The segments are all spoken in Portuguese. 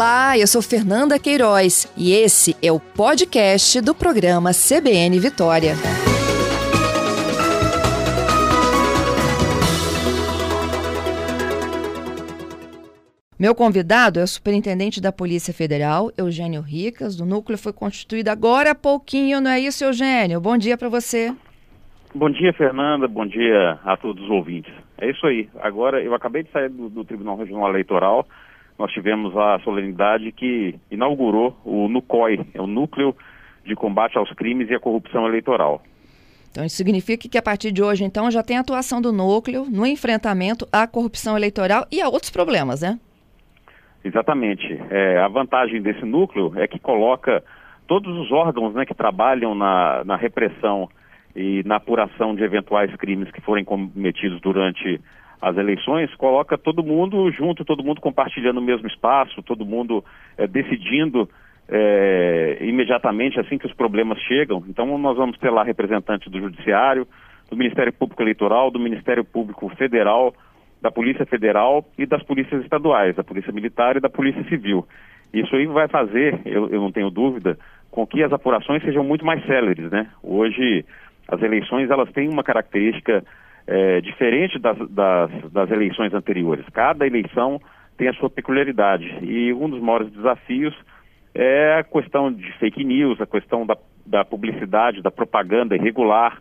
Olá, eu sou Fernanda Queiroz e esse é o podcast do programa CBN Vitória. Meu convidado é o superintendente da Polícia Federal, Eugênio Ricas. O núcleo foi constituído agora há pouquinho, não é isso, Eugênio? Bom dia para você. Bom dia, Fernanda. Bom dia a todos os ouvintes. É isso aí. Agora, eu acabei de sair do, do Tribunal Regional Eleitoral nós tivemos a solenidade que inaugurou o NUCOI, é o Núcleo de Combate aos Crimes e à Corrupção Eleitoral. Então, isso significa que a partir de hoje, então, já tem atuação do núcleo no enfrentamento à corrupção eleitoral e a outros problemas, né? Exatamente. É, a vantagem desse núcleo é que coloca todos os órgãos né, que trabalham na, na repressão e na apuração de eventuais crimes que forem cometidos durante as eleições, coloca todo mundo junto, todo mundo compartilhando o mesmo espaço, todo mundo é, decidindo é, imediatamente assim que os problemas chegam. Então nós vamos ter lá representantes do Judiciário, do Ministério Público Eleitoral, do Ministério Público Federal, da Polícia Federal e das polícias estaduais, da Polícia Militar e da Polícia Civil. Isso aí vai fazer, eu, eu não tenho dúvida, com que as apurações sejam muito mais céleres, né? Hoje as eleições elas têm uma característica é, diferente das, das, das eleições anteriores. Cada eleição tem a sua peculiaridade e um dos maiores desafios é a questão de fake news, a questão da, da publicidade, da propaganda irregular,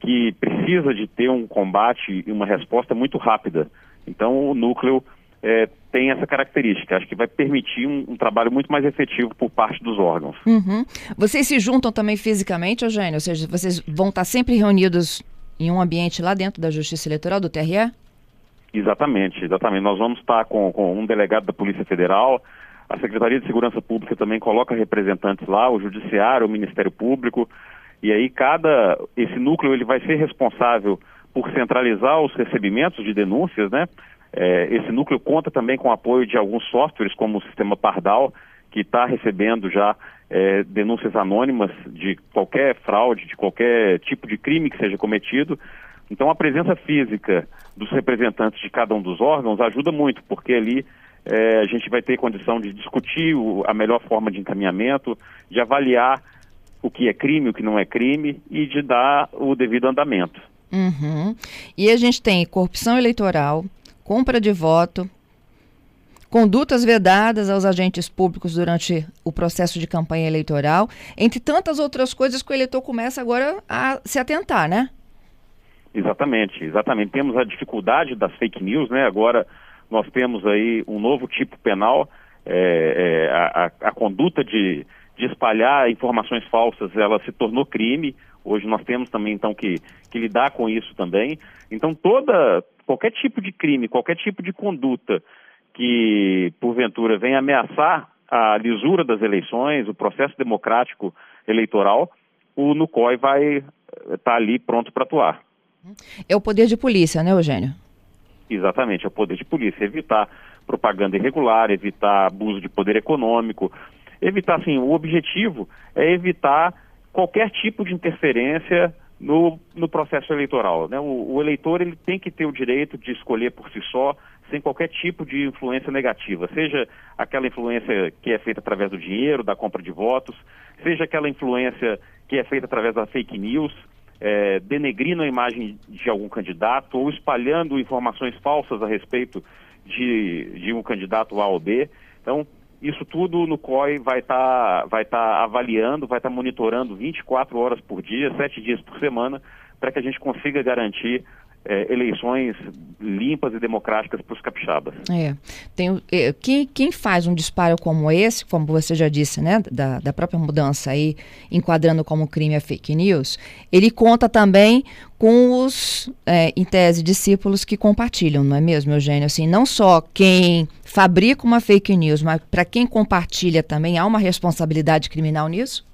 que precisa de ter um combate e uma resposta muito rápida. Então, o núcleo é, tem essa característica. Acho que vai permitir um, um, trabalho muito mais efetivo por parte dos órgãos. Uhum. Vocês se juntam também fisicamente, Eugênio? Ou seja, vocês vão estar sempre reunidos em um ambiente lá dentro da Justiça Eleitoral, do TRE? Exatamente, exatamente. Nós vamos estar com, com um delegado da Polícia Federal, a Secretaria de Segurança Pública também coloca representantes lá, o Judiciário, o Ministério Público, e aí cada, esse núcleo ele vai ser responsável por centralizar os recebimentos de denúncias, né? É, esse núcleo conta também com o apoio de alguns softwares, como o sistema Pardal, que está recebendo já é, denúncias anônimas de qualquer fraude, de qualquer tipo de crime que seja cometido. Então, a presença física dos representantes de cada um dos órgãos ajuda muito, porque ali é, a gente vai ter condição de discutir o, a melhor forma de encaminhamento, de avaliar o que é crime, o que não é crime e de dar o devido andamento. Uhum. E a gente tem corrupção eleitoral, compra de voto, condutas vedadas aos agentes públicos durante o processo de campanha eleitoral, entre tantas outras coisas que o eleitor começa agora a se atentar, né? Exatamente, exatamente. Temos a dificuldade das fake news, né? Agora nós temos aí um novo tipo penal, é, é, a, a, conduta de, de espalhar informações falsas, ela se tornou crime. Hoje nós temos também então que, que lidar com isso também. Então toda qualquer tipo de crime, qualquer tipo de conduta que, porventura, venha ameaçar a lisura das eleições, o processo democrático eleitoral, o NUCOI vai estar tá ali pronto para atuar. É o poder de polícia, né, Eugênio? Exatamente, é o poder de polícia. Evitar propaganda irregular, evitar abuso de poder econômico, evitar, assim, o objetivo é evitar qualquer tipo de interferência no, no processo eleitoral. Né? O, o, eleitor ele tem que ter o direito de escolher por si só, sem qualquer tipo de influência negativa, seja aquela influência que é feita através do dinheiro, da compra de votos, seja aquela influência que é feita através da fake news, é, denegrindo a imagem de algum candidato ou espalhando informações falsas a respeito de, de um candidato A ou B. Então, isso tudo no COI vai estar tá, vai tá avaliando, vai estar tá monitorando 24 horas por dia, 7 dias por semana, para que a gente consiga garantir é, eleições limpas e democráticas para os capixabas. É. Tem, é, quem, quem faz um disparo como esse, como você já disse, né, da, da própria mudança aí, enquadrando como crime a fake news, ele conta também com os, é, em tese, discípulos que compartilham, não é mesmo, Eugênio? Assim, não só quem fabrica uma fake news, mas para quem compartilha também, há uma responsabilidade criminal nisso?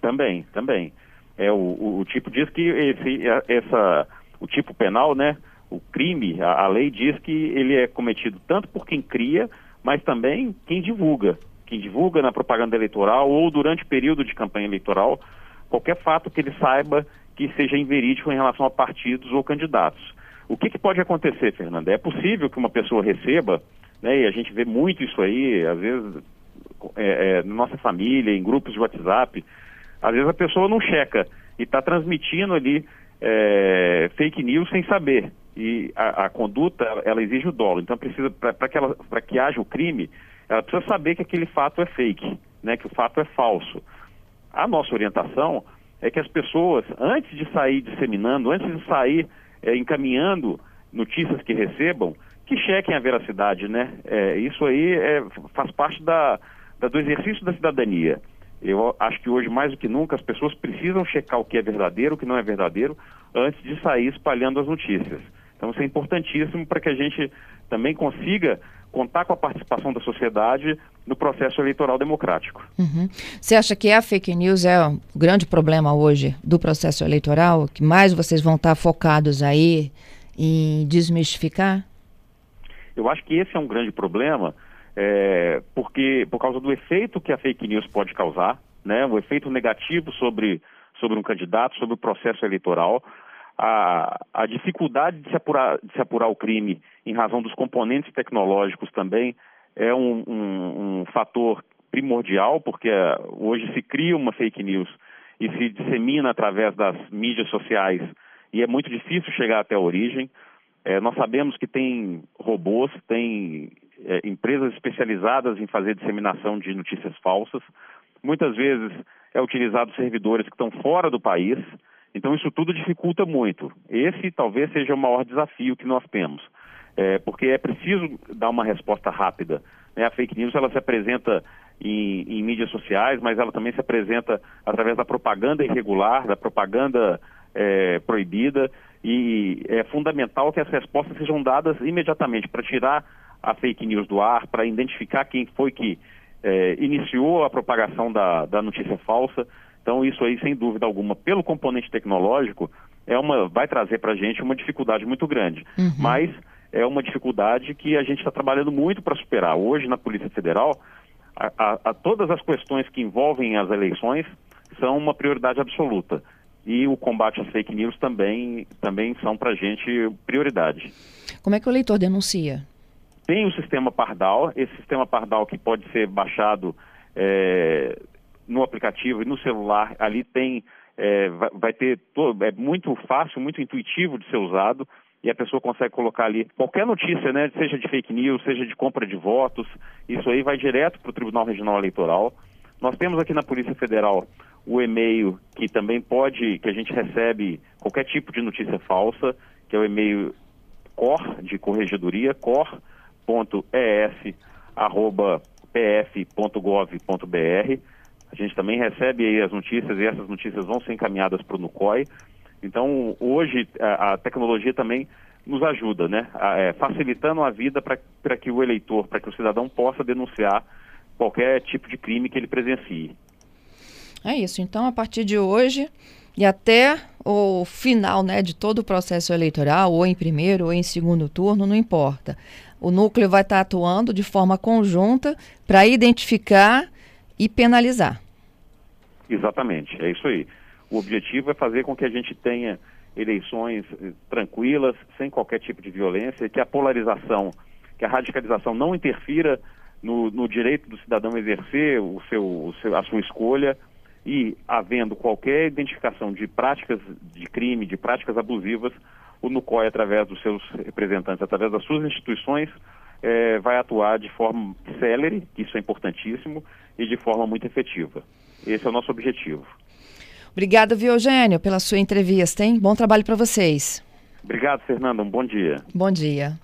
Também, também. É, o, o, o tipo diz que esse, essa o tipo penal, né? O crime, a, a lei diz que ele é cometido tanto por quem cria, mas também quem divulga. Quem divulga na propaganda eleitoral ou durante período de campanha eleitoral, qualquer fato que ele saiba que seja inverídico em relação a partidos ou candidatos. O que, que pode acontecer, Fernanda? É possível que uma pessoa receba né? E a gente vê muito isso aí, às vezes, é, é, na nossa família, em grupos de WhatsApp. Às vezes a pessoa não checa e está transmitindo ali é, fake news sem saber. E a, a, conduta, ela exige o dolo. Então, precisa para que, ela, que haja o crime, ela precisa saber que aquele fato é fake, né, que o fato é falso. A nossa orientação é que as pessoas, antes de sair disseminando, antes de sair é, encaminhando notícias que recebam, que chequem a veracidade, né? É, isso aí é, faz parte da, da, do exercício da cidadania. Eu acho que hoje, mais do que nunca, as pessoas precisam checar o que é verdadeiro, o que não é verdadeiro, antes de sair espalhando as notícias. Então, isso é importantíssimo para que a gente também consiga contar com a participação da sociedade no processo eleitoral democrático. Uhum. Você acha que a fake news é o grande problema hoje do processo eleitoral? Que mais vocês vão estar focados aí em desmistificar? Eu acho que esse é um grande problema é, porque por causa do efeito que a fake news pode causar, né, um efeito negativo sobre, sobre um candidato, sobre o processo eleitoral, a, a dificuldade de se, apurar, de se apurar o crime em razão dos componentes tecnológicos também é um, um, um fator primordial, porque uh, hoje se cria uma fake news e se dissemina através das mídias sociais e é muito difícil chegar até a origem. É, nós sabemos que tem robôs, tem é, empresas especializadas em fazer disseminação de notícias falsas. Muitas vezes é utilizado servidores que estão fora do país. Então isso tudo dificulta muito. Esse talvez seja o maior desafio que nós temos, é, porque é preciso dar uma resposta rápida. Né? A fake news ela se apresenta em, em, mídias sociais, mas ela também se apresenta através da propaganda irregular, da propaganda é, proibida, e é fundamental que as respostas sejam dadas imediatamente para tirar a fake news do ar, para identificar quem foi que é, iniciou a propagação da, da notícia falsa. Então, isso aí, sem dúvida alguma, pelo componente tecnológico, é uma, vai trazer para a gente uma dificuldade muito grande. Uhum. Mas é uma dificuldade que a gente está trabalhando muito para superar. Hoje, na Polícia Federal, a, a, a todas as questões que envolvem as eleições são uma prioridade absoluta. E o combate às fake news também, também são para a gente prioridade. Como é que o eleitor denuncia? Tem o sistema Pardal, esse sistema Pardal que pode ser baixado é, no aplicativo e no celular, ali tem, é, vai, ter, é muito fácil, muito intuitivo de ser usado e a pessoa consegue colocar ali qualquer notícia, né, seja de fake news, seja de compra de votos, isso aí vai direto para o Tribunal Regional Eleitoral. Nós temos aqui na Polícia Federal o e-mail que também pode, que a gente recebe qualquer tipo de notícia falsa, que é o e-mail cor, de corregedoria, cor, es.pf.gov.br. A gente também recebe aí as notícias e essas notícias vão ser encaminhadas para o NUCOI. Então, hoje, a, tecnologia também nos ajuda, né? É, facilitando a vida para que o eleitor, para que o cidadão possa denunciar qualquer tipo de crime que ele presencie. É isso. Então, a partir de hoje e até o final né, de todo o processo eleitoral, ou em primeiro ou em segundo turno, não importa o núcleo vai estar atuando de forma conjunta para identificar e penalizar. Exatamente, é isso aí. O objetivo é fazer com que a gente tenha eleições eh, tranquilas, sem qualquer tipo de violência, que a polarização, que a radicalização não interfira no, no direito do cidadão exercer o seu, o seu, a sua escolha e havendo qualquer identificação de práticas de crime, de práticas abusivas, o NUCOI, através dos seus representantes, através das suas instituições, é, vai atuar de forma célere, isso é importantíssimo, e de forma muito efetiva. Esse é o nosso objetivo. Obrigada, viu, Eugênio, pela sua entrevista, hein? Bom trabalho para vocês. Obrigado, Fernanda. Um bom dia. Bom dia.